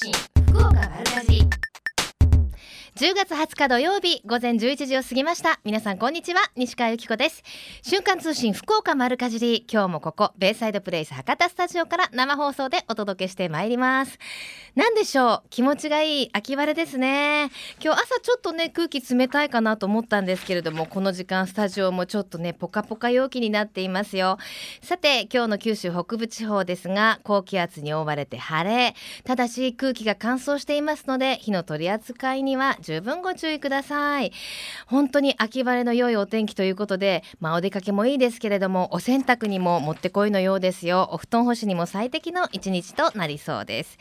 信福岡。10月20日土曜日午前11時を過ぎました。皆さんこんにちは西川由紀子です。瞬間通信福岡丸かじり今日もここベイサイドプレイス博多スタジオから生放送でお届けしてまいります。何でしょう気持ちがいい秋晴れですね。今日朝ちょっとね空気冷たいかなと思ったんですけれどもこの時間スタジオもちょっとねポカポカ陽気になっていますよ。さて今日の九州北部地方ですが高気圧に覆われて晴れただし空気が乾燥していますので火の取り扱いには十分ご注意ください。本当に秋晴れの良いお天気ということでまあお出かけもいいですけれどもお洗濯にももってこいのようですよ。お布団干しにも最適の一日となりそうです。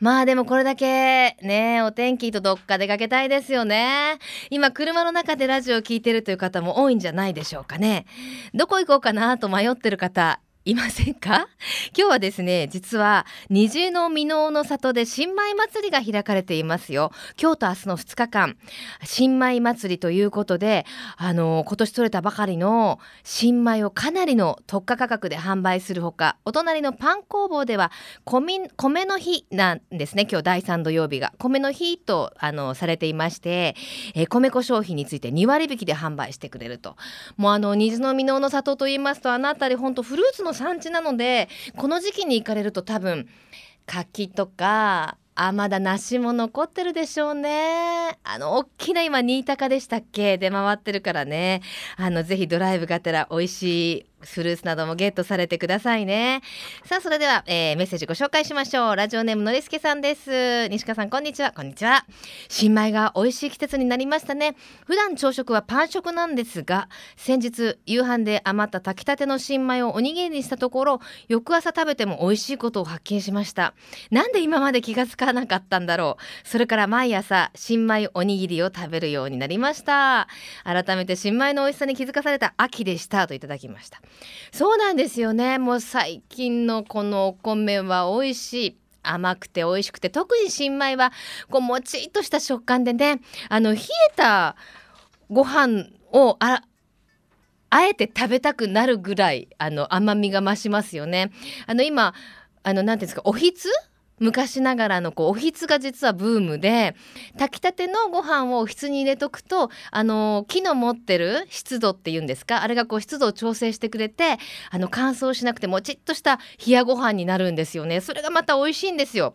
まあでもこれだけねお天気とどっか出かけたいですよね。今車の中でラジオを聞いてるという方も多いんじゃないでしょうかね。どこ行こうかなと迷ってる方いませんか？今日はですね実は虹の箕面の里で新米祭りが開かれていますよ。今日と明日の2日間。新米祭りということであの今年採れたばかりの新米をかなりの特価価格で販売するほかお隣のパン工房では米米の日なんですね今日第3土曜日が。米の日とあのされていまして、えー、米粉商品について2割引きで販売してくれると。もうあの虹の箕面の里と言いますとあの辺り本当フルーツの産地なのでこの時期に行かれると多分柿とかあまだ梨も残ってるでしょうね。あの大きな今新高でしたっけ？出回ってるからね。あのぜひドライブがてら美味しいフルーツなどもゲットされてくださいね。さあそれでは、えー、メッセージご紹介しましょう。ラジオネームのりすけさんです。西川さんこんにちは。こんにちは。新米が美味しい季節になりましたね。普段朝食はパン食なんですが先日夕飯で余った炊きたての新米をおにぎりにしたところ翌朝食べても美味しいことを発見しました。なんで今まで気がつかなかったんだろう。それから毎朝新米おにぎりを食べるようになりました。改めて新米の美味しさに気づかされた秋でした。といただきました。そうなんですよねもう最近のこのお米は美味しい甘くて美味しくて特に新米はこうもちっとした食感でねあの冷えたご飯をああえて食べたくなるぐらいあの甘みが増しますよね。あの今あのなんていうんですかおひつ昔ながらのこうおひつが実はブームで炊きたてのご飯をおひつに入れとくとあの木の持ってる湿度っていうんですか？あれがこう湿度を調整してくれてあの乾燥しなくてもちっとした冷やご飯になるんですよね。それがまた美味しいんですよ。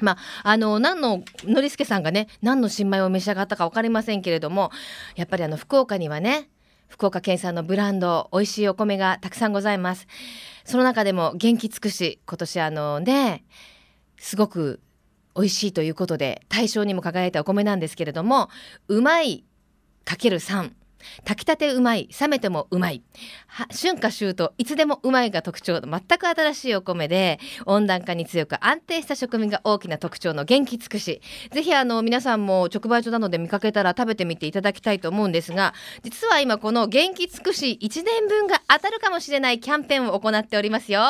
まあ、あの何ののりすけさんがね何の新米を召し上がったか分かりませんけれどもやっぱりあの福岡にはね福岡県産のブランド美味しいお米がたくさんございます。その中でも元気尽くし今年あのねすごく美味しいということで大賞にも輝いたお米なんですけれどもうまいかける3炊きたてうまい冷めてもうまい。春夏秋冬いつでもうまいが特徴の全く新しいお米で温暖化に強く安定した食味が大きな特徴の元気尽くし。ぜひあの皆さんも直売所などで見かけたら食べてみていただきたいと思うんですが実は今この元気尽くし1年分が当たるかもしれないキャンペーンを行っておりますよ。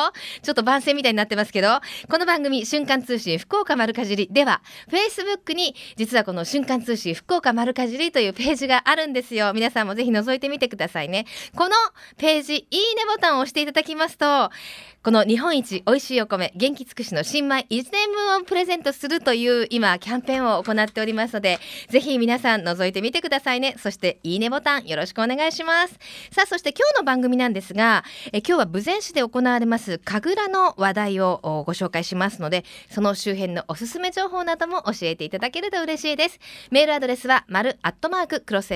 ちょっと番宣みたいになってますけどこの番組瞬間通信福岡丸かじり。では Facebook に実はこの瞬間通信福岡丸かじりというページがあるんですよ。皆さんさんもぜひ覗いてみてくださいね。このページいいねボタンを押していただきますとこの日本一美味しいお米元気尽くしの新米1年分をプレゼントするという今キャンペーンを行っておりますのでぜひ皆さん覗いてみてくださいね。そしていいねボタンよろしくお願いします。さあそして今日の番組なんですがえ今日は豊前市で行われます神楽の話題をご紹介しますのでその周辺のおすすめ情報なども教えていただけると嬉しいです。メールアドレスは丸アットマーククロス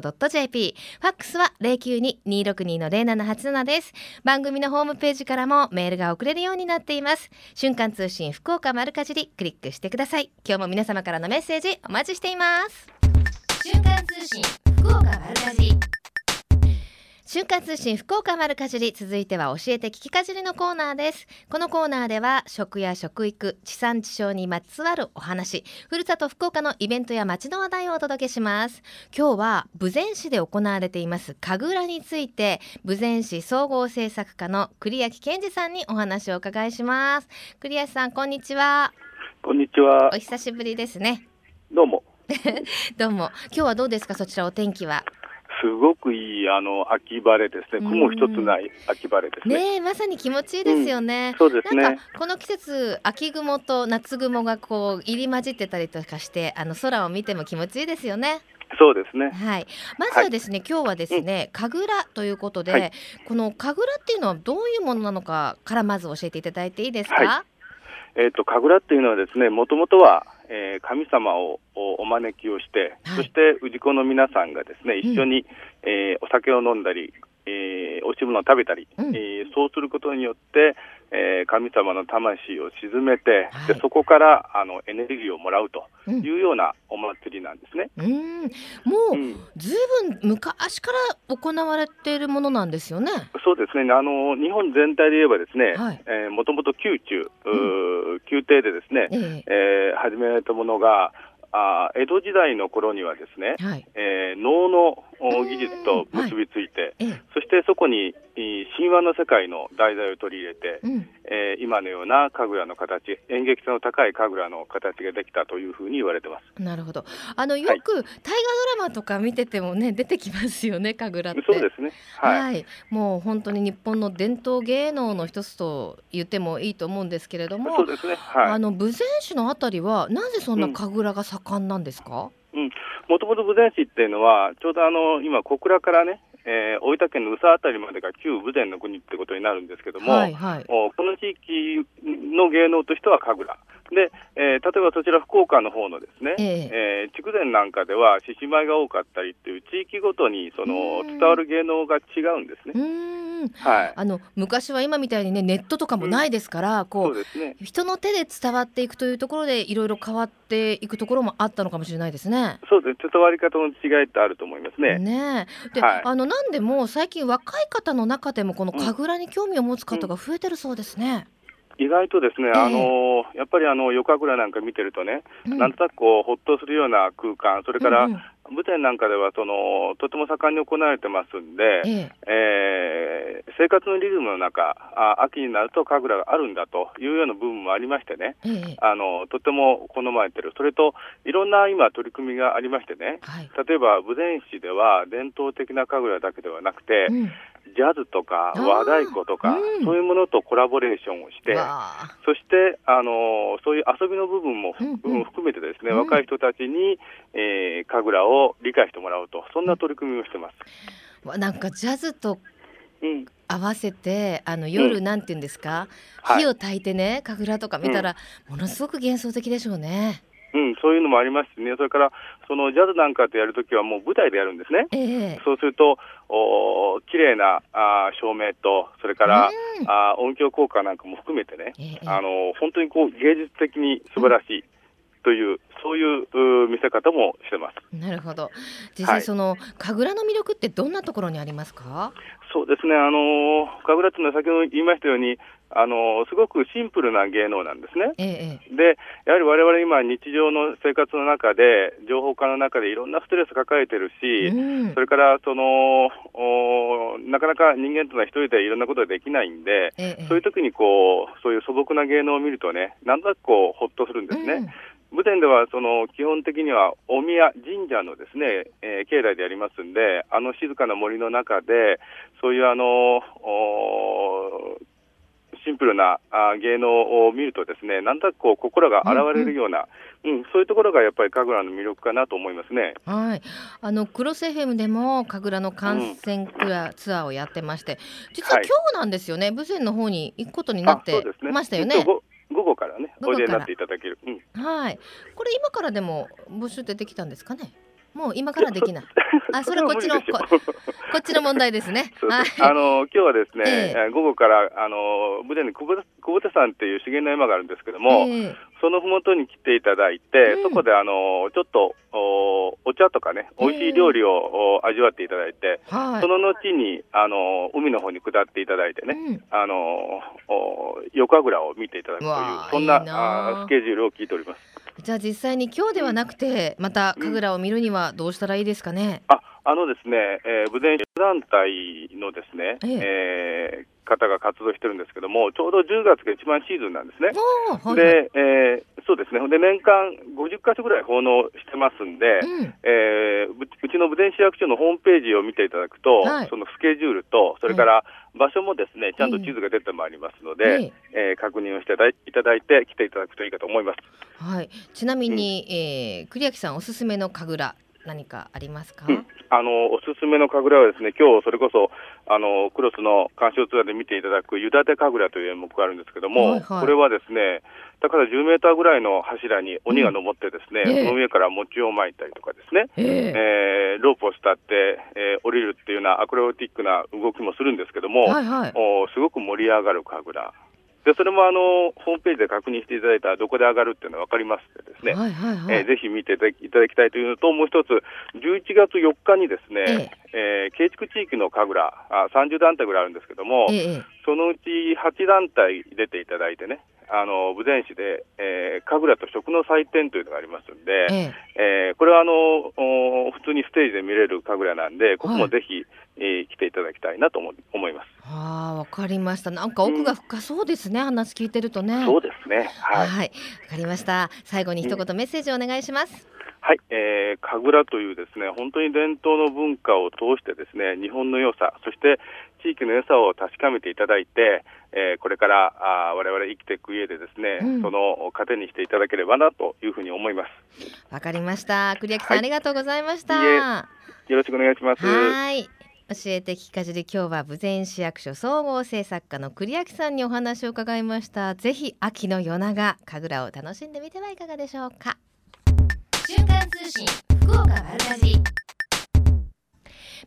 FM.co.jp ファックスは092-262-0787です。番組のホームページからもメールが送れるようになっています。瞬間通信福岡丸かじりクリックしてください。今日も皆様からのメッセージお待ちしています。瞬間通信福岡丸かじり。瞬間通信福岡丸かじり続いては教えて聞きかじりのコーナーです。このコーナーでは食や食育地産地消にまつわるお話ふるさと福岡のイベントや街の話題をお届けします。今日は豊前市で行われています神楽について豊前市総合政策課の栗焼健二さんにお話をお伺いします。栗焼さんこんにちは。こんにちは。お久しぶりですね。どうも。どうも。今日はどうですかそちらお天気は？すごくいいあの秋晴れですね。雲一つない秋晴れですね。ねまさに気持ちいいですよね。うん、そうですね。この季節秋雲と夏雲がこう入り混じってたりとかしてあの空を見ても気持ちいいですよね。そうですね。はい。まずはですね、はい、今日はですね、神楽ということで、はい、この神楽っていうのはどういうものなのかからまず教えていただいていいですか？はい、えっ、ー、と神楽っていうのはですね、もともとは、えー、神様をお招きをして、そして氏子の皆さんがですね、一緒に、うん、えー、お酒を飲んだり、えー、おし物を食べたり、うん、えー、そうすることによって、えー、神様の魂を鎮めて、はい、でそこからあのエネルギーをもらうというようなお祭りなんですね。うん、もう、ずいぶん昔から行われているものなんですよね。そうですね。あの日本全体で言えばですね、はい、えー、もともと宮中、うん、宮廷でですね、えー、えー、始められたものがあ江戸時代の頃にはですね、はい、えー、能の技術と結びついて、はい、そしてそこに神話の世界の題材を取り入れて、うん、えー、今のような神楽の形演劇性の高い神楽の形ができたというふうに言われてます。なるほど。あのよく、はい、大河ドラマとか見ててもね出てきますよね神楽って。そうですね、はい、はい、もう本当に日本の伝統芸能の一つと言ってもいいと思うんですけれどもそうですね、はい、あの豊前市のあたりはなぜそんな神楽が盛んなんですか、うん、もともと豊前市っていうのはちょうどあの今小倉からねえー、大分県の宇佐辺りまでが旧豊前の国ってことになるんですけども、はいはい、この地域の芸能としては神楽。で、えー、例えばそちら福岡の方のですね、えー、えー、筑前なんかでは獅子舞が多かったりっていう地域ごとにその伝わる芸能が違うんですね。はい、あの昔は今みたいにねネットとかもないですから、うん、こう、ね、人の手で伝わっていくというところでいろいろ変わっていくところもあったのかもしれないですね。そうです伝わり方の違いってあると思いますね。ねで、はい、あのなんでも最近若い方の中でもこの神楽に興味を持つ方が増えてるそうですね。うん意外とですね、あのやっぱりあの夜神楽なんか見てるとね、うん、なんとなくこうほっとするような空間、それから、舞台なんかではそのとても盛んに行われてますんで、ええ。えー、生活のリズムの中あ、秋になると神楽があるんだというような部分もありましてね、えあのとても好まれてる、それといろんな今、取り組みがありましてね、はい、例えば豊前市では伝統的な神楽だけではなくて、うん。ジャズとか和太鼓とか、うん、そういうものとコラボレーションをして、そしてあのそういう遊びの部分も、うん。うん、含めてですね、うん、若い人たちに、えー、神楽を理解してもらうと、そんな取り組みをしてます。なんかジャズと合わせてあの夜、なんていうんですか、火を焚いてね神楽とか見たら、ものすごく幻想的でしょうね。うん、そういうのもありますしね、それからそのジャズなんかとやるときは、もう舞台でやるんですね、えー、そうすると、お綺麗なあ照明と、それから、うん、あ音響効果なんかも含めてね、えー、あの本当にこう芸術的に素晴らしい。という、そういう見せ方もしてます。なるほど。実際その、はい、神楽の魅力ってどんなところにありますか？そうですね。あの神楽っていうのは先ほど言いましたように、あのすごくシンプルな芸能なんですね。ええ、で、やはり我々今、日常の生活の中で、情報化の中でいろんなストレス抱えてるし、うん、それからそのなかなか人間というのは一人でいろんなことができないんで、え、そういう時にこうそういう素朴な芸能を見るとね、なんとなくこうほっとするんですね。うん武殿ではその基本的にはお宮神社のですね、えー、境内でありますんで、あの静かな森の中で、そういうあのシンプルなあ芸能を見るとですね、なんとなくこう心が洗われるような、うん、うん。うん、そういうところがやっぱり神楽の魅力かなと思いますね。はい、あのクロス FM でも神楽の観戦ツアーをやってまして、実は今日なんですよね、豊、前、の方に行くことになってましたよね。おいでになっていただける、うん、はい。これ今からでも募集出てきたんですかね？もう今からできない。あ、それこっちのここっちの問題ですね。はい、あの今日はですね、えー、午後からあの武田に久保田さんっていう資源の山があるんですけども、えー、そのふもとに来ていただいて、うん、そこであのちょっとおお茶とかね、美味しい料理を、味わっていただいて、はい、その後にあの海の方に下っていただいてね、うん、あのお横倉を見ていただくというそんなあスケジュールを聞いております。じゃあ実際に今日ではなくてまた神楽を見るにはどうしたらいいですかね？ああのですね、えー、武前団体のですね、ええ。えー、方が活動してるんですけども、ちょうど10月が一番シーズンなんですね。はい、で、えー、そうですね、で年間50か所ぐらい奉納してますんで、うん、えー、うちの武田市役所のホームページを見ていただくと、はい、そのスケジュールと、それから場所もですね、ちゃんと地図が出てまいりますので、えー、えー、確認をしていただいて、来ていただくといいかと思います。はい、ちなみに、うん、えー、栗秋さん、おすすめの神楽、何かありますか、うん、あのおすすめの神楽はですね今日それこそあのクロスの鑑賞ツアーで見ていただく湯立神楽という演目があるんですけども、はいはい、これはですね高さ10メーターぐらいの柱に鬼が登ってですね、うん、その上から餅をまいたりとかですね、えー、えー、ロープを伝って、えー、降りるっていうようなアクロバティックな動きもするんですけども、はいはい、おすごく盛り上がる神楽でそれもあのホームページで確認していただいたらどこで上がるっていうのは分かりますのでですね、はいはいはい、えー、ぜひ見ていただきたいというのともう一つ11月4日にですね、ええ。ー、慶築地域の神楽あ30団体ぐらいあるんですけども、ええ、そのうち8団体出ていただいてねあの豊前市で、えー、神楽と食の祭典というのがありますので、えええー、これはあの普通にステージで見れる神楽なんで、ここもぜひ、はい、えー、来ていただきたいなと思います。ああ、わかりました。なんか奥が深そうですね、うん、話聞いてるとね。そうですね。はい。わ、はい、かりました。最後に一言メッセージをお願いします。はい、えー、神楽というですね本当に伝統の文化を通してですね日本の良さそして地域の良さを確かめていただいて、えー、これからあ我々生きていく上でですね、うん、その糧にしていただければなというふうに思います。わかりました。栗焼さん、はい、ありがとうございました。よろしくお願いします。はい。教えて聞かじり今日は豊前市役所総合政策課の栗焼さんにお話を伺いました。ぜひ秋の夜長神楽を楽しんでみてはいかがでしょうか。瞬間通信福岡丸かじり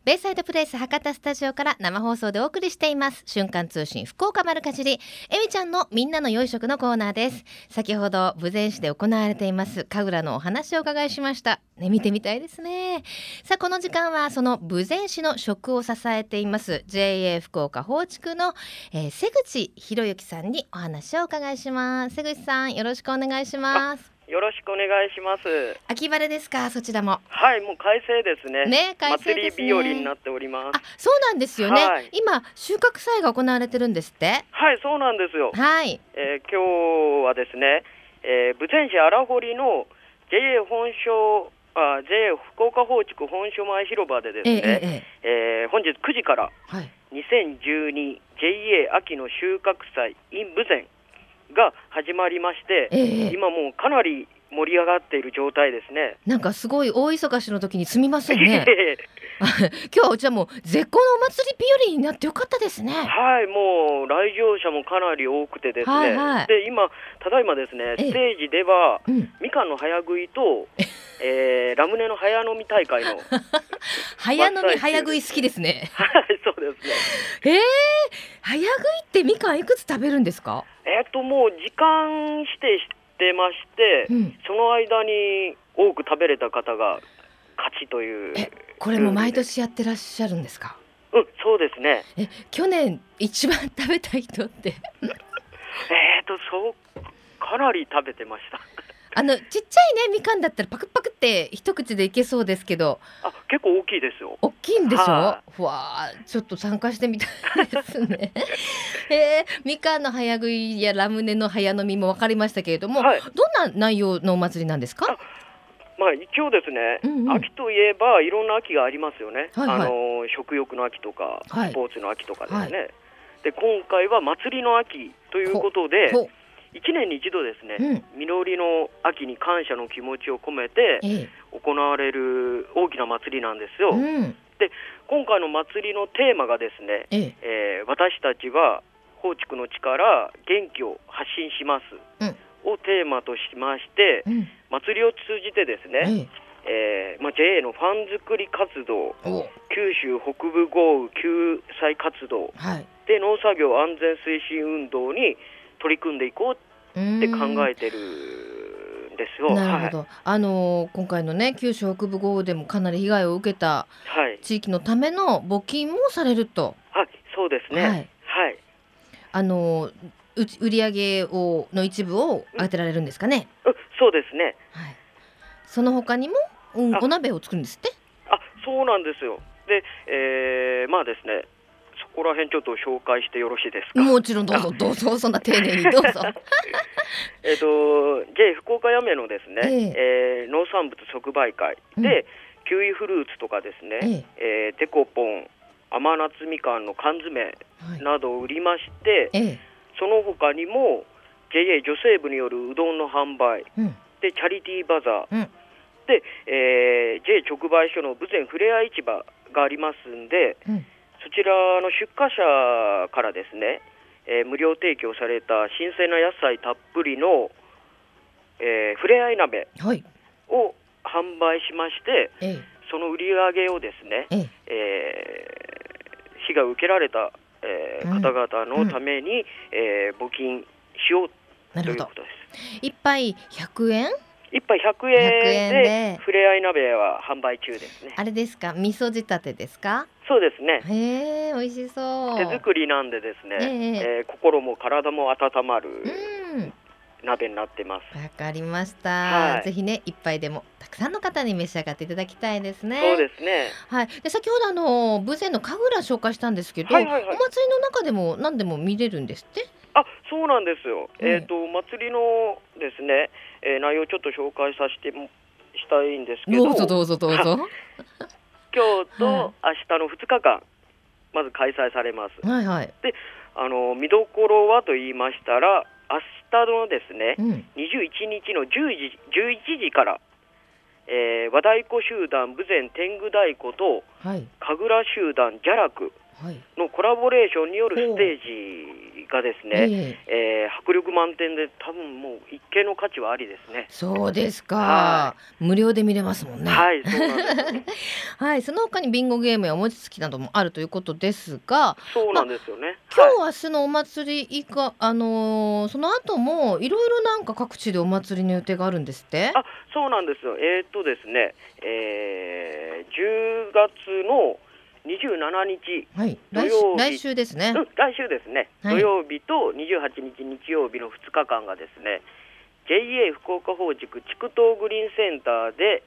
ベイサイドプレイス博多スタジオから生放送でお送りしています。瞬間通信福岡丸かじり。えみちゃんのみんなの良い食のコーナーです。先ほど豊前市で行われています。神楽のお話を伺いしました。ね見てみたいですね。さあこの時間はその豊前市の食を支えています。JA 福岡放畜の、えー、瀬口博之さんにお話をお伺いします。瀬口さんよろしくお願いします。よろしくお願いします。秋晴れですか、そちらも。はい、もう快晴ですね。ね、快晴です、ね、日和になっております。あ、そうなんですよね。はい、今収穫祭が行われてるんですって？はい、そうなんですよ。はい。えー、今日はですね、えー、豊前市荒堀の JA 本所あ JA 福岡放畜本所前広場でですね、えええー、本日9時から、はい、2012JA 秋の収穫祭 in 豊前が始まりまして、えー、今もうかなり盛り上がっている状態ですね。なんかすごい大忙しの時にすみませんね。今日はうちはもう絶好のお祭り日和になってよかったですね。はい、もう来場者もかなり多くてですね。はいはい、で今ただいまですねステージでは、うん、みかんの早食いと、えー、ラムネの早飲み大会の 早飲み早食い好きですね。はい、ですね。えー、早食いってみかんいくつ食べるんですか？えっ、ともう時間指定してまして、うん、その間に多く食べれた方が勝ちという。これも毎年やってらっしゃるんですか？うん、そうですね。え、去年一番食べた人って？えっと、そう、かなり食べてました。あのちっちゃいねみかんだったらパクパクって一口でいけそうですけど。あ結構大きいですよ。大きいんでしょ、はあ、わちょっと参加してみたいですね。えー、みかんの早食いやラムネの早飲みも分かりましたけれども、はい、どんな内容のお祭りなんですか？まあ、一応ですね、うんうん、秋といえばいろんな秋がありますよね、はいはい、あの食欲の秋とか、スポーツの秋とかですね、はい、で今回は祭りの秋ということで、1年に一度ですね、うん、実りの秋に感謝の気持ちを込めて行われる大きな祭りなんですよ。うん、で今回の祭りのテーマがですね、ええ。ー、私たちは放畜の力元気を発信します、うん、をテーマとしまして、祭りを通じてですね、えーまあ、JA のファン作り活動九州北部豪雨救済活動、はい、で農作業安全推進運動に取り組んでいこうって考えてるんですよ。なるほど。はい、あの今回のね九州北部豪雨でもかなり被害を受けた地域のための募金もされると。はい、そうですね。はい。はい、あの売り上げをの一部を当てられるんですかね。うん、そうですね。はい。その他にも、うん、お鍋を作るんですって？あ、そうなんですよ。で、えー、まあですね。そこら辺ちょっと紹介してよろしいですか？もちろんどうぞ どうぞそんな丁寧にどうぞ。えっと J 福岡やめのですね、えー、えー、農産物即売会で、うん、キウイフルーツとかですね、えー、えー、デコポン甘夏みかんの缶詰などを売りまして、はい、その他にも JA 女性部によるうどんの販売、うん、でチャリティーバザー、うん、で、えー、JA 直売所の豊前ふれあい市場がありますんで、うん、そちらの出荷者からですね、えー、無料提供された新鮮な野菜たっぷりの、えー、ふれあい鍋を販売しまして、はい、その売り上げをですね、ええ。ー、被害を受けられた、えー、方々のために、うん、えー、募金しようということです。一杯100円？一杯100円でふれあい鍋は販売中ですね。あれですか、味噌仕立てですか？そうですね。へえ、美味しそう。手作りなんでですね、えー、えー、心も体も温まる鍋になってます。わかりました、はい、ぜひね一杯でもたくさんの方に召し上がっていただきたいですね。そうですね。はい。で先ほどあの豊前の神楽紹介したんですけど、はいはいはい、お祭りの中でも何でも見れるんですって？あ、そうなんですよ。うん、えっ、ー、とお祭りのですね、えー、内容ちょっと紹介させてもしたいんですけど。どうぞどうぞどうぞ。今日と明日の2日間、まず開催されます。はいはい、であの見どころはと言いましたら明日のですね、うん、21日の10時11時から、えー、和太鼓集団豊前天狗太鼓と、はい、神楽集団邪楽のコラボレーションによるステージがですね、えー、迫力満点で多分もう一見の価値はありですね。そうですか。はい、無料で見れますもんね。はい。はい、その他にビンゴゲームやお餅つきなどもあるということですが、そうなんですよね。まあ、今日、明日のお祭り以下、あのー、その後もいろいろなんか各地でお祭りの予定があるんですって？あ、そうなんですよ。えー、っとですね、えー、10月の27日、はい、来来週ですね、うん、来週ですね、はい、土曜日と28日日曜日の2日間がですね JA 福岡法塾地区東グリーンセンターで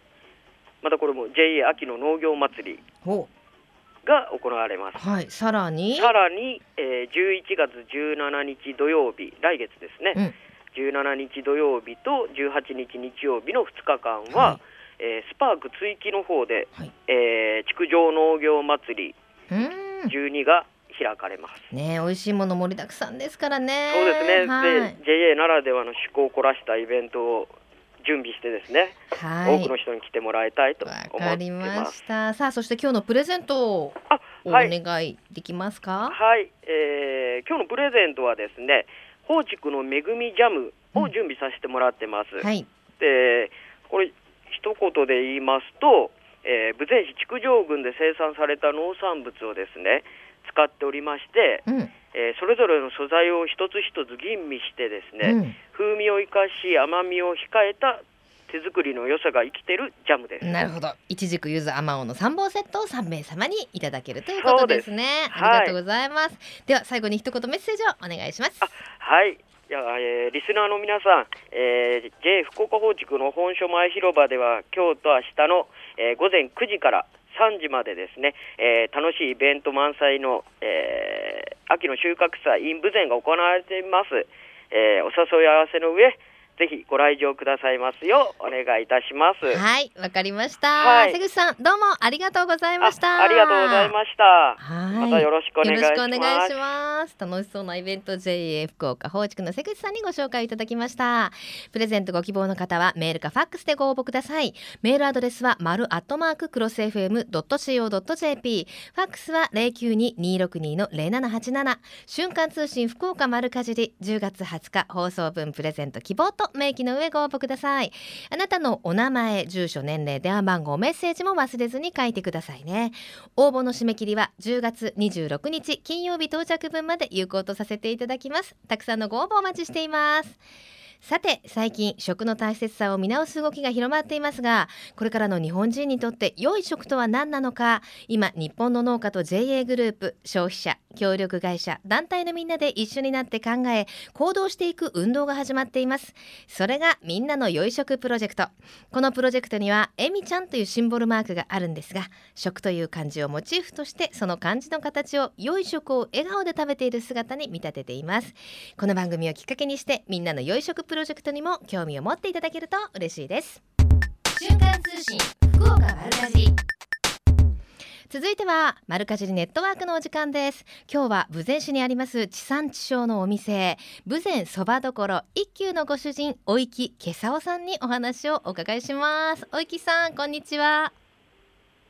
またこれも JA 秋の農業祭りが行われます。はい、さらに？さらに、えー、11月17日土曜日来月ですね、うん、17日土曜日と18日日曜日の2日間は、はいえー、スパーク追記の方で、はい、えー、築城農業祭り12が開かれます。ね美味しいもの盛りだくさんですからね。そうですね。はい、で JA ならではの趣向を凝らしたイベントを準備してですね、はい、多くの人に来てもらいたいと思ってわかりました。さあそして今日のプレゼントをお願いできますか？はい、えー、今日のプレゼントはですね宝竹の恵みジャムを準備させてもらってます、うん、はい。で言で言いますと、えー、豊前市築城郡で生産された農産物をですね使っておりまして、うん、えー、それぞれの素材を一つ一つ吟味してですね、うん、風味を生かし甘みを控えた手作りの良さが生きてるジャムです。なるほど。いちじくゆずあまおうの三本セットを三名様にいただけるということですね。すありがとうございます。はい、では最後に一言メッセージをお願いします。はい。いやえー、リスナーの皆さん、えー、J 福岡放畜の本所前広場では今日と明日の、えー、午前9時から3時までですね、えー、楽しいイベント満載の、えー、秋の収穫祭 in 豊前が行われています、えー、お誘い合わせの上ぜひご来場くださいますようお願いいたします。はいわかりました、はい、瀬口さんどうもありがとうございました。ありがとうございました。はい。またよろしくお願いします。よろしくお願いします。楽しそうなイベント JA 福岡放畜の瀬口さんにご紹介いただきました。プレゼントご希望の方はメールかファックスでご応募ください。メールアドレスは丸アットマーククロス FM.co.jp ファックスは零九二二六二の零七八七。瞬間通信福岡丸かじり10月20日放送分プレゼント希望と明記の上ご応募ください。あなたのお名前住所年齢電話番号メッセージも忘れずに書いてくださいね。応募の締め切りは10月26日金曜日到着分まで有効とさせていただきます。たくさんのご応募お待ちしています。さて最近食の大切さを見直す動きが広まっていますがこれからの日本人にとって良い食とは何なのか。今日本の農家と JA グループ消費者協力会社団体のみんなで一緒になって考え行動していく運動が始まっています。それがみんなの良い食プロジェクト。このプロジェクトにはえみちゃんというシンボルマークがあるんですが食という漢字をモチーフとしてその漢字の形を良い食を笑顔で食べている姿に見立てています。この番組をきっかけにしてみんなの良い食プロジェクトにも興味を持っていただけると嬉しいです。瞬間通信福岡丸かじ続いては丸かじりネットワークのお時間です。今日は豊前市にあります地産地消のお店豊前そばどころ一休のご主人おいきけさおさんにお話をお伺いします。おいきさんこんにちは。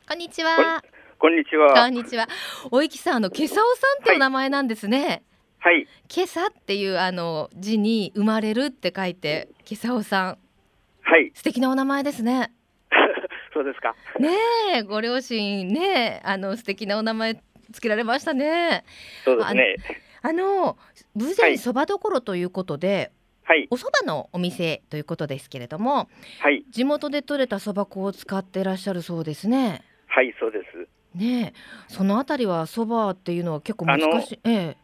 こんにちは。こんにちは。こんにちは。おいきさんあのけさおさんっていう名前なんですね。はい。けさっていうあの字に生まれるって書いてけさおさん。はい。素敵なお名前ですねそうですか。ねえ、ご両親ね、あの素敵なお名前つけられましたね。そうですね。あの豊前そばどころということで、はい、お蕎麦のお店ということですけれども、はい、地元で採れたそば粉を使っていらっしゃるそうですね。はい、そうです。ねそのあたりはそばっていうのは結構難しい。ええ。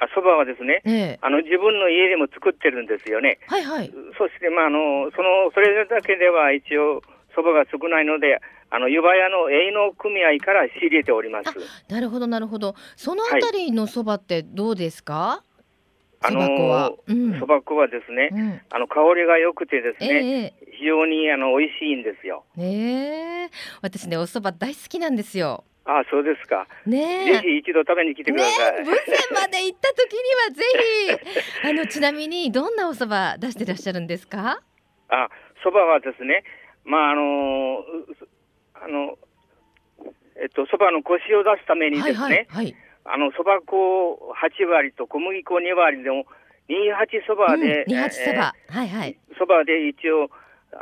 あそばはですね、ええ、あの自分の家でも作ってるんですよね。はいはい。そしてまああのそのそれだけでは一応そばが少ないので、あの湯葉屋の営農組合から仕入れております。なるほどなるほど。そのあたりのそばってどうですか？あのそば粉はですね、うん、あの香りが良くてですね、えー、非常にあの美味しいんですよ。ええー、私ねお蕎麦大好きなんですよ。あそうですか。ねぜひ一度食べに来てください。ね、豊前まで行った時にはぜひあのちなみにどんなお蕎麦出してらっしゃるんですか？あ、蕎麦はですね、まああのあのえっとそばのコシを出すためにですね、はいはいはい、あのそば粉8割と小麦粉2割でも28そばで、うん、28そば、えー、はいはいそばで一応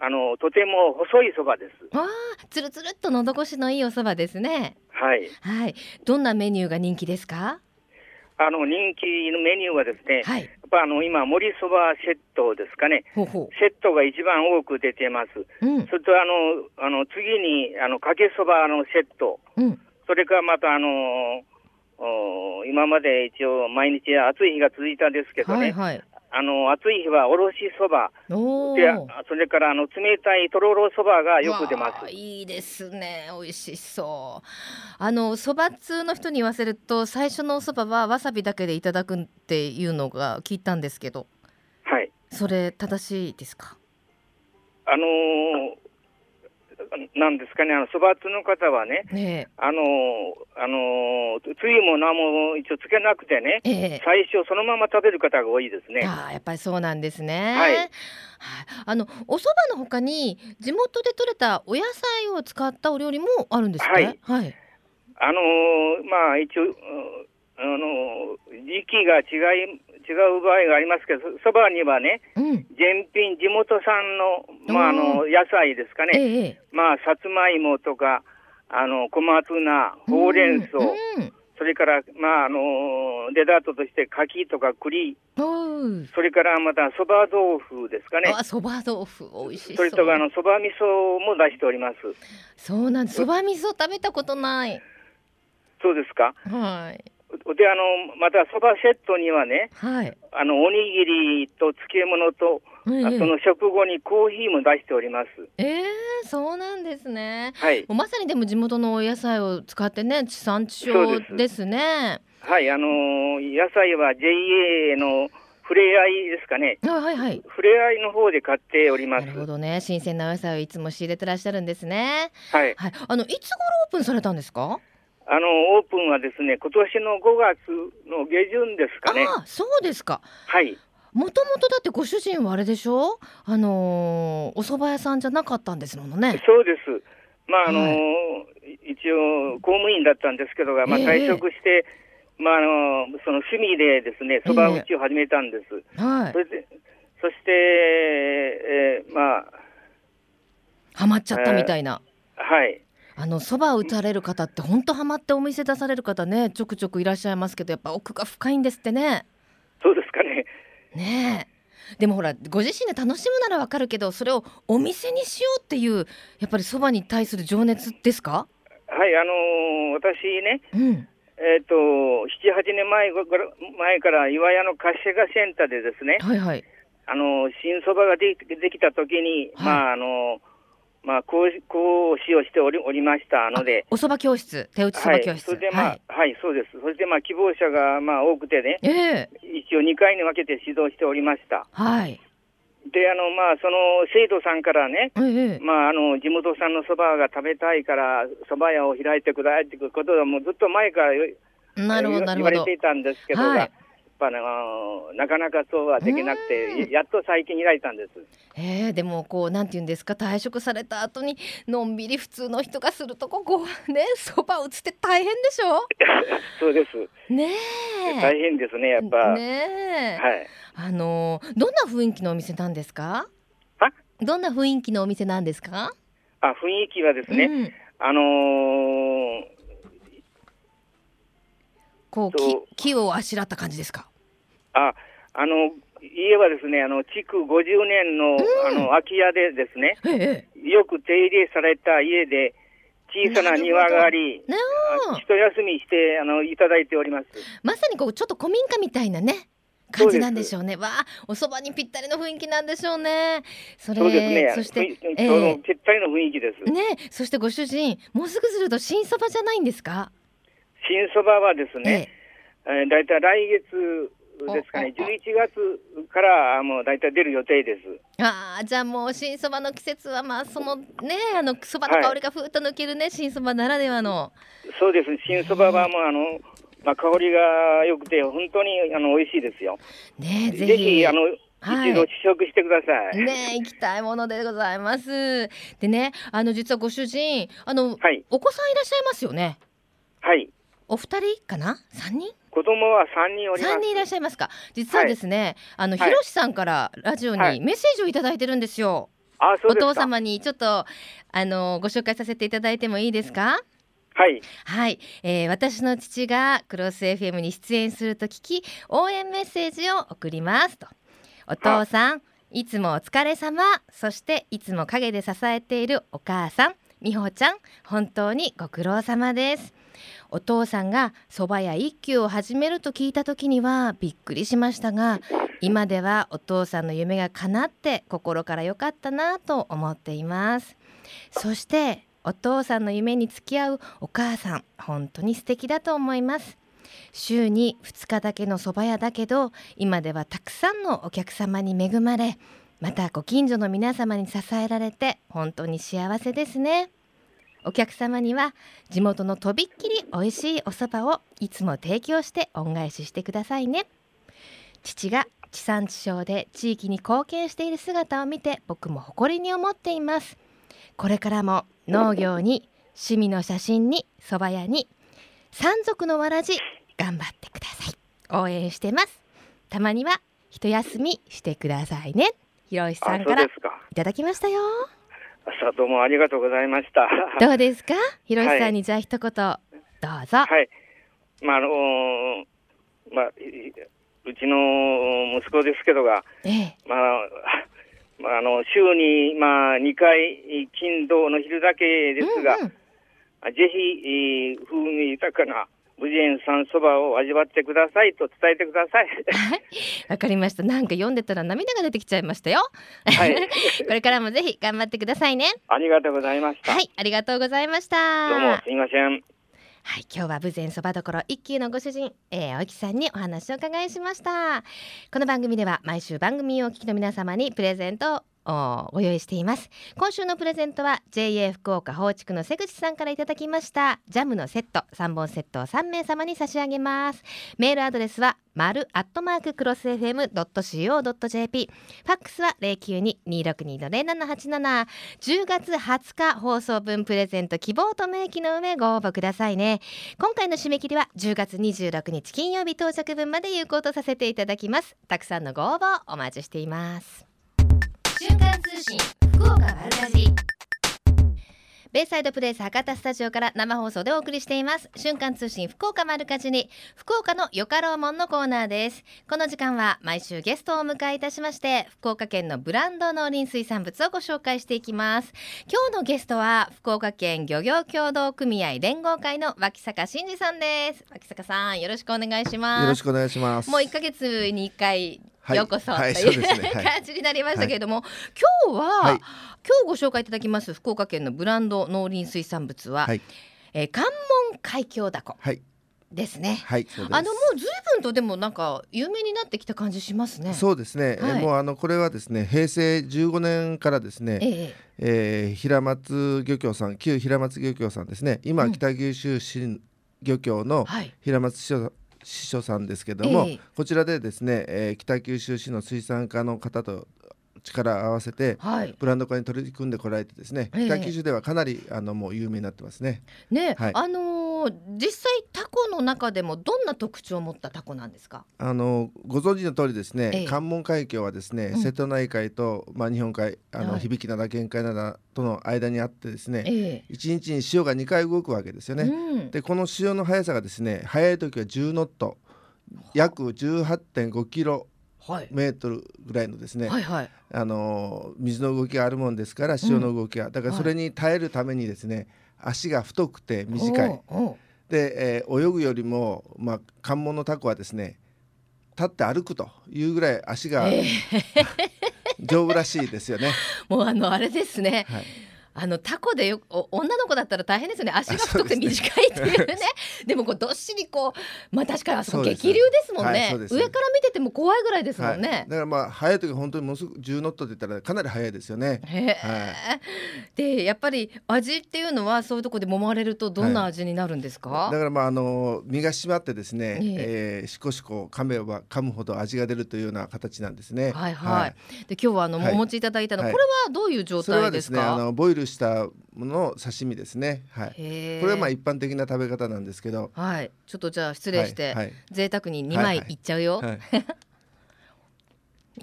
あのとても細いそばです。ああ、つるつるっと喉越しのいいおそばですね。はい。はい。どんなメニューが人気ですか？あの人気のメニューはですね、はい、やっぱあの今、盛りそばセットですかね。ほうほう、セットが一番多く出てます、うん、それとあのあの次にあのかけそばのセット、うん、それからまたあの今まで一応、毎日暑い日が続いたんですけどね、はいはい、あの暑い日はおろしそば。でそれからあの冷たいとろろそばがよく出ます。いいですね。美味しそう。あのそば通の人に言わせると最初のおそばはわさびだけでいただくっていうのが聞いたんですけど。はい。それ正しいですか？あのーなんですかね、あの、そばつの方はね、ねあの、あの、つゆも何も一応つけなくてね、え最初そのまま食べる方が多いですね。あやっぱりそうなんですね。はい。あの、お蕎麦のほかに、地元で採れたお野菜を使ったお料理もあるんですか、はい、はい。あのまあ、一応、あの時期が違い違う場合がありますけど、そばにはね、うん、全品地元産の,、まあ、あの野菜ですかね、ええ、まあ、さつまいもとか、あの小松菜、ほうれん草、それから、まあ、あのデザートとして柿とか栗、それからまたそば豆腐ですかね。あ、そば豆腐、美味しいそれとかあのそば味噌も出しております。そうなんです。そば味噌食べたことない。そうですか？はい。で、あの、またそばセットにはね、はい、あの、おにぎりと漬物と、ええ、その食後にコーヒーも出しております。ええー、そうなんですね。はい。まさにでも地元のお野菜を使ってね、地産地消ですね。すはい、あのー、野菜は JA のふれあいですかね。あはいはい。ふれあいの方で買っております。なるほどね。新鮮なお野菜をいつも仕入れてらっしゃるんですね。はい。はい。あのいつ頃オープンされたんですか？あのオープンはですね、今年の5月の下旬ですかね。あそうですか。はい。もともとだってご主人はあれでしょ？あのー、お蕎麦屋さんじゃなかったんですものね。そうです。まああのーはい、一応公務員だったんですけどが、まあ、退職して、えー、まああのー、その趣味でですね、蕎麦打ちを始めたんです。えー、はい。それでそして、えー、まあ。ハマっちゃったみたいな。はい。あのそば打たれる方って本当ハマってお店出される方ねちょくちょくいらっしゃいますけどやっぱ奥が深いんですってね。そうですかね。ねえ。でもほらご自身で楽しむならわかるけどそれをお店にしようっていうやっぱりそばに対する情熱ですか？はいあのー、私ね、うん、えっ、ー、と、7、8年前前から岩屋の活性化センターでですね、はいはい。あの、新そばがでできたときに、はい、まあ、あの、まあ、講講師をしておりおりました。ので、おそば教室、手打ちそば教室、はい、それでまあ、はい、はい、そうです。そしてまあ、希望者がまあ多くてね、えー、一応2回に分けて指導しておりました。はい。で、あの、まあ、その生徒さんからね、えー、まあ、あの、地元産のそばが食べたいから、そば屋を開いてくださいってことは、もうずっと前からなるほど言われていたんですけど、はい、ぱね、なかなかそうはできなくて、やっと最近開いたんです。えー、でもこうなんて言うんですか退職された後にのんびり普通の人がするとここうねそば打つって大変でしょ？そうです。ね大変ですねやっぱ。ねはい。あのどんな雰囲気のお店なんですか？どんな雰囲気のお店なんですか？あ雰囲気はですね、うん、あのー、こう木木をあしらった感じですか？あ、あの、家はですね、あの、築50年の、うん、あの、空き家でですね、ええ、よく手入れされた家で、小さな庭があり、一休みして、あの、いただいております。まさにこう、ちょっと古民家みたいなね。感じなんでしょうね。わあ、お蕎麦にぴったりの雰囲気なんでしょうね。それ、そうですね。そして、えー、ぴったりの雰囲気です。ね、そしてご主人、もうすぐすると新蕎麦じゃないんですか？新蕎麦はですね、えー、えー、だいたい来月ですかね、11月からもう大体出る予定です。ああ、じゃあもう新そばの季節は、まあ、そのね、あのそばの香りがふっと抜けるね、はい、新そばならではの。そうです、新そばはもう、あの、まあ、香りが良くて、本当にあの美味しいですよ。ねぜひあの一度試食してください。ね行きたいものでございます。でね、あの実はご主人、あの、はい、お子さんいらっしゃいますよね？はい。お二人かな、三人？子供は三人おります。三人いらっしゃいますか？実はですね、はい、あの、ひろしさんからラジオにメッセージを頂いてるんですよ。はい、お父様にちょっとあのご紹介させていただいてもいいですか？はい。はい、えー、私の父がクロス FM に出演すると聞き応援メッセージを送りますと。お父さん、いつもお疲れ様。そしていつも陰で支えているお母さん、美穂ちゃん、本当にご苦労様です。お父さんが蕎麦屋一休を始めると聞いた時にはびっくりしましたが今ではお父さんの夢が叶って心から良かったなと思っていますそしてお父さんの夢に付き合うお母さん本当に素敵だと思います週に2日だけの蕎麦屋だけど今ではたくさんのお客様に恵まれまたご近所の皆様に支えられて本当に幸せですね。お客様には地元のとびっきり美味しいお蕎麦をいつも提供して恩返ししてくださいね。父が地産地消で地域に貢献している姿を見て僕も誇りに思っています。これからも農業に趣味の写真に蕎麦屋に山賊のわらじ頑張ってください。応援してます。たまには一休みしてくださいね。ひろしさんからいただきましたよ朝どうもありがとうございました。どうですか、ひろしさんにじゃあ一言、どうぞ。はい。まああのー、まあうちの息子ですけどが、ええ、まあ。まあ、あの週に、まあ、2回、金土の昼だけですが、うんうん、ぜひ、風味豊かな無縁んそばを味わってくださいと伝えてください。わかりました。なんか読んでたら涙が出てきちゃいましたよ。はい。これからもぜひ頑張ってくださいね。ありがとうございました。はい、ありがとうございました。どうもすみません。はい、今日は豊前そばどころ一級のご主人、えー、青木さんにお話を伺いしました。この番組では毎週番組をお聞きの皆様にプレゼントご用意しています。今週のプレゼントは JA 福岡放築の瀬口さんからいただきました。ジャムのセット3本セットを3名様に差し上げます。メールアドレスは丸アットマーククロス FM.co.jp ファックスは092-262-0787 10月20日放送分プレゼント希望と明記の上ご応募くださいね。今回の締め切りは10月26日金曜日到着分まで有効とさせていただきます。たくさんのご応募お待ちしています。瞬間通信福岡丸かじベイサイドプレイス博多スタジオから生放送でお送りしています。瞬間通信福岡丸かじに福岡のよかろうもんのコーナーです。この時間は毎週ゲストをお迎えいたしまして福岡県のブランド農林水産物をご紹介していきます。今日のゲストは福岡県漁業協同組合連合会の脇坂真二さんです。脇坂さんよろしくお願いします。よろしくお願いします。もう1ヶ月に1回ようこそ、はい、という、はい、感じになりましたけれども、はい、今日は、今日ご紹介いただきます福岡県のブランド農林水産物は、はい、えー、関門海峡ダコ。ですね。はい、あのもうずいぶんとでもなんか有名になってきた感じしますね。そうですね。はい、もうあのこれはですね平成15年からですね、ええ。えー、平松漁協さん旧平松漁協さんですね。今、北九州市漁協の平松市所司書さんですけども、えー、こちらでですね、えー、北九州市の水産課の方と力を合わせて、はい、ブランド化に取り組んでこられてですね、えー、北九州ではかなりあのもう有名になってますね。ね、はい、あのー、実際タコの中でもどんな特徴を持ったタコなんですか？あのご存知の通りですね、えー、関門海峡はですね、うん、瀬戸内海とまあ日本海あの、はい、響灘限界灘との間にあってですね、一、日に潮が2回動くわけですよね。うん、でこの潮の速さがですね速い時は10ノット約18.5キロメートルぐらいのですね、はいはい、あの水の動きがあるもんですから潮の動きが、うん、だからそれに耐えるためにですね足が太くて短い。で、えー、泳ぐよりも、まあ、関門のタコはですね立って歩くというぐらい足が、えー、丈夫らしいですよね。もうあのあれですね、はいあのタコでよ女の子だったら大変ですよね。足が太くて短いっていうね。でもこうどっしりこうまあ確かにあそこ激流ですもんね、はい、上から見てても怖いぐらいですもんね、はい、だからまあ速い時本当にものすごく10ノットって言ったらかなり速いですよね、はい、でやっぱり味っていうのはそういうところで揉まれるとどんな味になるんですか、だからまああの身が締まってですね、ええ。ー、しこしこ噛めば噛むほど味が出るというような形なんですね。はいはい、で今日はあの、お持ちいただいたの、これはどういう状態ですか、ね、あのボイルしたものの刺身ですね。はい。これはまあ一般的な食べ方なんですけど。はい。ちょっとじゃあ失礼して、はいはい、贅沢に二枚いっちゃうよ。はいはい、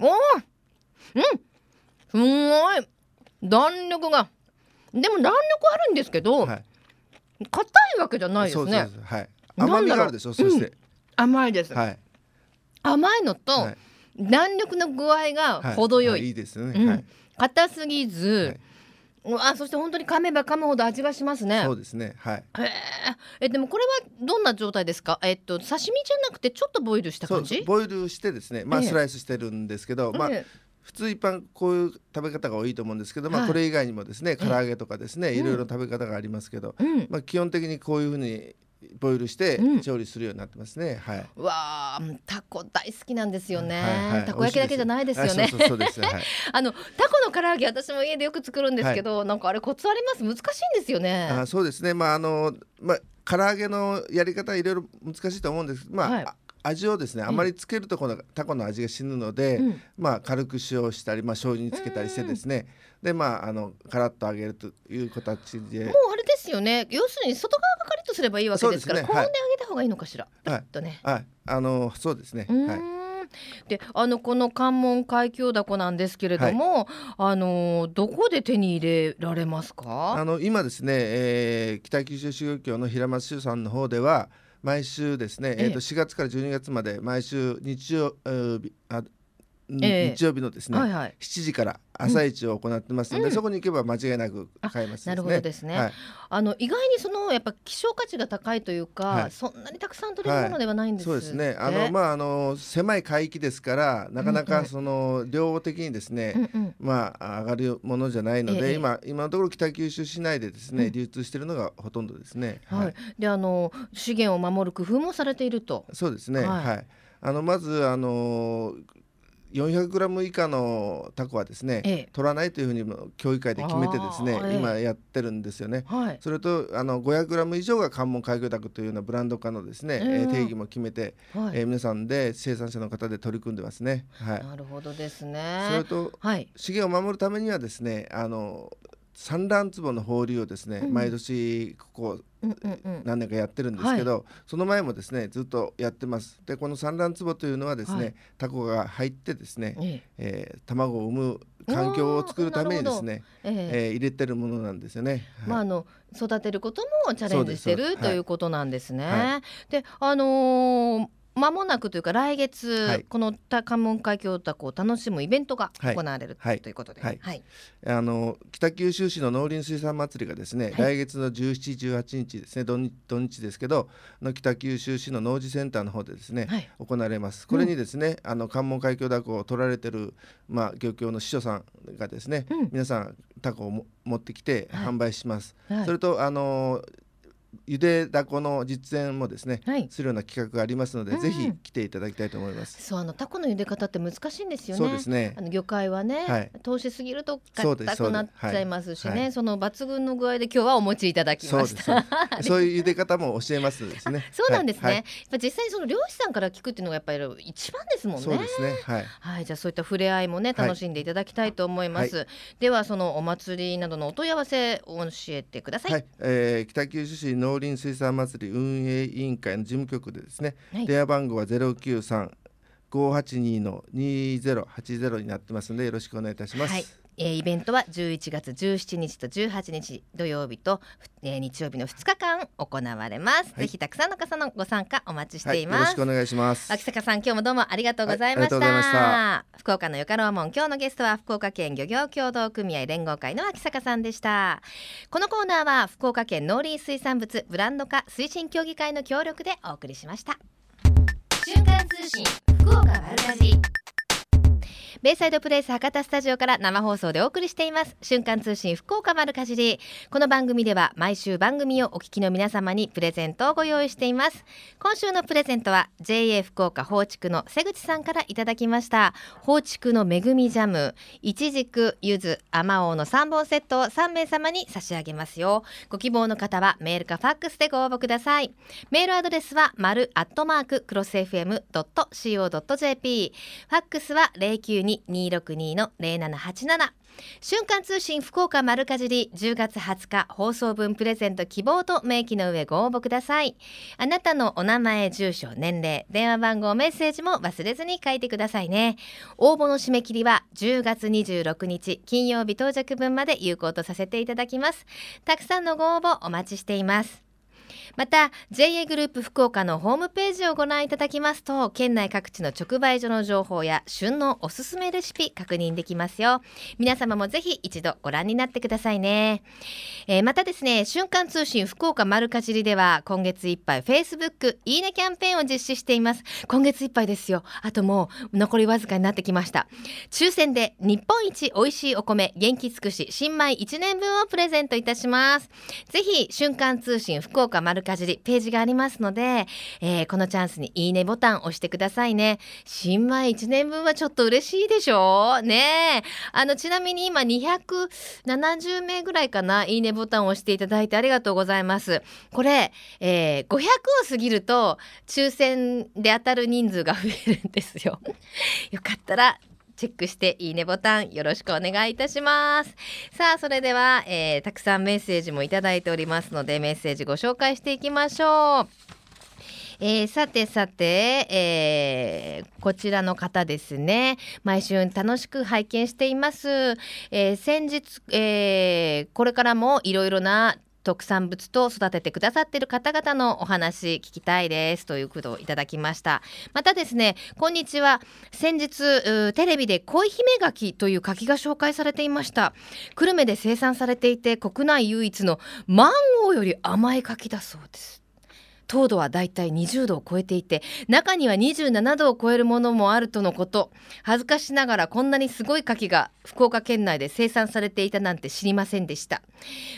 おお、うん、すごい弾力が。でも弾力あるんですけど、硬、はい、いわけじゃないですね。すはい。甘みがあるでしょ。そして、うん、甘いです。はい。甘いのと、はい、弾力の具合が程よい。いいですね。はい。硬すぎず。あそして本当に噛めば噛むほど味がしますね。そうですね。はい。えでもこれはどんな状態ですか？えっと刺身じゃなくてちょっとボイルした感じ？ボイルしてですね。まあスライスしてるんですけど、えまあ普通一般こういう食べ方が多いと思うんですけど、まあ、これ以外にもですね、唐揚げとかですね、いろいろ食べ方がありますけど、うん、まあ、基本的にこういうふうにボイルして調理するようになってますね。はい。わあ、タコ大好きなんですよね。はいはい、たこ焼きだけじゃないですよね。そうです。はい、あのタコの唐揚げ私も家でよく作るんですけど、はい、なんかあれコツあります？難しいんですよね。あ、そうですね。まああのまあ唐揚げのやり方いろいろ難しいと思うんですまあ、はい、味をですねあまりつけるとこのタコの味が死ぬので、うん、まあ軽く塩したりまあ醤油につけたりしてですね、でまああのカラッと揚げるという形で。もうあれですよね。要するに外側がカリッとすればいいわけですから、ね、高温で揚げた方がいいのかしら、はい、とね、はい、あのそうですね。はい。であのこの関門海峡ダコなんですけれども、はい、あのどこで手に入れられますか？あの今ですね、えー、北九州市漁協の平松州さんの方では毎週ですね、えー、と4月から12月まで毎週日曜日あ日曜日のですね、はいはい、7時から朝市を行ってますので、うん、そこに行けば間違いなく買えます、ね、なるほどですね。はい、あの意外にそのやっぱ希少価値が高いというか、はい、そんなにたくさん取れるものではないんです、はい、そうですね。あのまああの狭い海域ですからなかなかその量的にですね、うんうん、まあ上がるものじゃないので、え今今のところ北九州市内でですね、うん、流通しているのがほとんどですね。はい。であの資源を守る工夫もされていると。そうですね。はい。あのまずあの 400g 以下のタコはですね、ええ、取らないというふうに協議会で決めてですね、え、今やってるんですよね。はい、それとあの 500g 以上が関門開業タコというようなブランド化のですね、えー、定義も決めて、はい、えー、皆さんで生産者の方で取り組んでますね。はい、なるほどですね。それと、はい、資源を守るためにはですねあの産卵壺の放流をですね、うん、毎年ここ何年かやってるんですけど、はい、その前もですねずっとやってます。でこの産卵壺というのはですね、はい、タコが入ってですね、ええ。ー、卵を産む環境を作るためにですね、えー、えー、入れてるものなんですよね。はい、まああの育てることもチャレンジしてるということなんですね。であのーまもなくというか来月、はい、この関門海峡タコを楽しむイベントが行われる、はい、ということで、はい。あの北九州市の農林水産祭りがですね、来月の17、18日ですね土日ですけどの北九州市の農事センターの方でですね、行われます。これにですね、うん、あの関門海峡タコを取られてるまあ漁協の司書さんがですね、うん、皆さんタコを持ってきて販売します。それとあのゆでだこの実演もですね、はい、するような企画がありますので、うん、ぜひ来ていただきたいと思います。そうあのタコの茹で方って難しいんですよね。そうですね。あの魚介はね、はい、通しすぎると硬くなっちゃいますしね、その抜群の具合で今日はお持ちいただきました。そういう茹で方も教えますですね。そうなんですね。やっぱ実際にその漁師さんから聞くっていうのがやっぱり一番ですもんね。そうですね。はい。はい、じゃあそういった触れ合いもね楽しんでいただきたいと思います。ではそのお祭りなどのお問い合わせを教えてください。はい、えー、北九州市農林水産祭り運営委員会の事務局でですね、はい、電話番号は093 582の2080になってますのでよろしくお願いいたします。はいえー、イベントは11月17日と18日土曜日と、えー、日曜日の2日間行われます、はい、ぜひたくさんの方のご参加お待ちしています、はい、よろしくお願いします。秋坂さん今日もどうもありがとうございました。はい、福岡のよかろうもん今日のゲストは福岡県漁業協同組合連合会の秋坂さんでした。このコーナーは福岡県農林水産物ブランド化推進協議会の協力でお送りしました。瞬間通信福岡丸かじベイサイドプレイス博多スタジオから生放送でお送りしています。瞬間通信福岡丸かじり。この番組では毎週番組をお聞きの皆様にプレゼントをご用意しています。今週のプレゼントは JA 福岡放築の瀬口さんからいただきました。放築の恵みジャム。一軸じくゆずあまおうの3本セットを3名様に差し上げますよ。ご希望の方はメールかファックスでご応募ください。メールアドレスは丸アットマーククロス FM.co.jp ファックスは0 9 2 02-262-0787瞬間通信福岡丸かじり10月20日放送分プレゼント希望と明記の上ご応募ください。あなたのお名前住所年齢電話番号メッセージも忘れずに書いてくださいね。応募の締め切りは10月26日金曜日到着分まで有効とさせていただきます。たくさんのご応募お待ちしています。また JA グループ福岡のホームページをご覧いただきますと県内各地の直売所の情報や旬のおすすめレシピ確認できますよ。皆様もぜひ一度ご覧になってくださいね、えー、またですね瞬間通信福岡丸かじりでは今月いっぱい Facebook いいねキャンペーンを実施しています。今月いっぱいですよ。あともう残りわずかになってきました。抽選で日本一美味しいお米元気尽くし新米1年分をプレゼントいたします。ぜひ瞬間通信福岡丸かじりページがありますので、えー、このチャンスにいいねボタン押してくださいね。新米1年分はちょっと嬉しいでしょ？うねあのちなみに今270名ぐらいかないいねボタンを押していただいてありがとうございます。これ、えー、500を過ぎると抽選で当たる人数が増えるんですよ。よかったらチェックしていいねボタンよろしくお願いいたします。さあそれでは、えー、たくさんメッセージもいただいておりますのでメッセージご紹介していきましょう。えー、さてさて、えー、こちらの方ですね。毎週楽しく拝見しています、えー、先日、えこれからもいろいろな特産物と育ててくださっている方々のお話聞きたいですということをいただきました。またですねこんにちは。先日テレビで恋姫柿という柿が紹介されていました。久留米で生産されていて国内唯一のマンゴーより甘い柿だそうです。糖度はだいたい20度を超えていて中には27度を超えるものもあるとのこと。恥ずかしながらこんなにすごい柿が福岡県内で生産されていたなんて知りませんでした。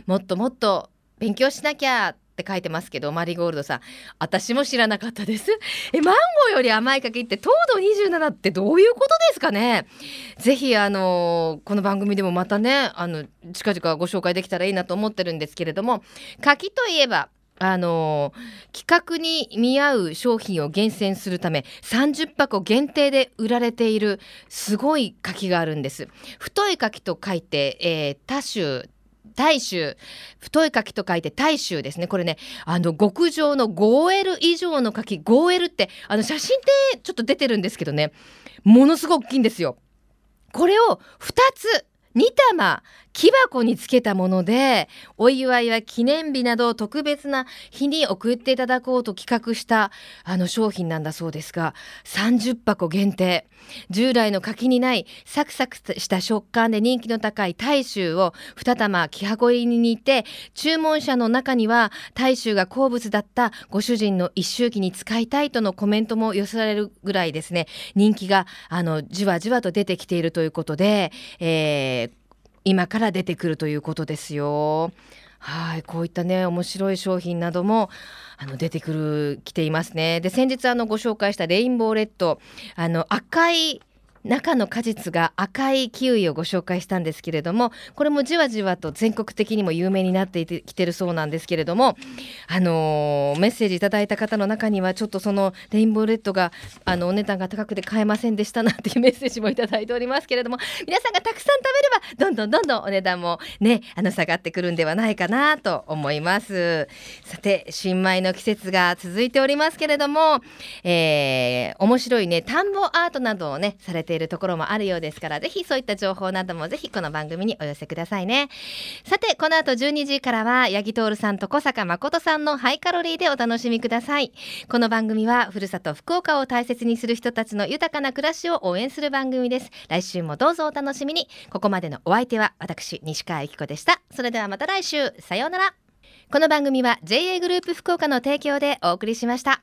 もっともっと勉強しなきゃって書いてますけどマリーゴールドさん。私も知らなかったです。えマンゴーより甘い柿って糖度27ってどういうことですかね？ぜひあのこの番組でもまたねあの近々ご紹介できたらいいなと思ってるんですけれども柿といえばあの企画に見合う商品を厳選するため30箱限定で売られているすごい柿があるんです。太い柿と書いて、えー、多種大衆太い柿と書いて大衆ですね。これねあの極上の 5L 以上の柿 5L ってあの写真ってちょっと出てるんですけどねものすごく大きいんですよ。これを2つ2玉木箱につけたものでお祝いは記念日など特別な日に送っていただこうと企画したあの商品なんだそうですが30箱限定。従来の柿にないサクサクした食感で人気の高い大衆を2玉木箱入りに似て注文者の中には大衆が好物だったご主人の一周忌に使いたいとのコメントも寄せられるぐらいですね。人気があのじわじわと出てきているということで、えー今から出てくるということですよ。はいこういったね面白い商品などもあの出てくる来ていますね。で先日あのご紹介したレインボーレッドあの赤い中の果実が赤いキウイをご紹介したんですけれどもこれもじわじわと全国的にも有名になってきてるそうなんですけれども、あのー、メッセージいただいた方の中にはちょっとそのレインボーレッドがあのお値段が高くて買えませんでしたなっていうメッセージもいただいておりますけれども皆さんがたくさん食べればどんどんどんどんお値段もねあの下がってくるんではないかなと思います。さて新米の季節が続いておりますけれども、えー、面白いね田んぼアートなどをねされてているところもあるようですからぜひそういった情報などもぜひこの番組にお寄せくださいね。さてこの後12時からは八木徹さんと小坂誠さんのハイカロリーでお楽しみください。この番組はふるさと福岡を大切にする人たちの豊かな暮らしを応援する番組です。来週もどうぞお楽しみに。ここまでのお相手は私西川由紀子でした。それではまた来週。さようなら。この番組は JA グループ福岡の提供でお送りしました。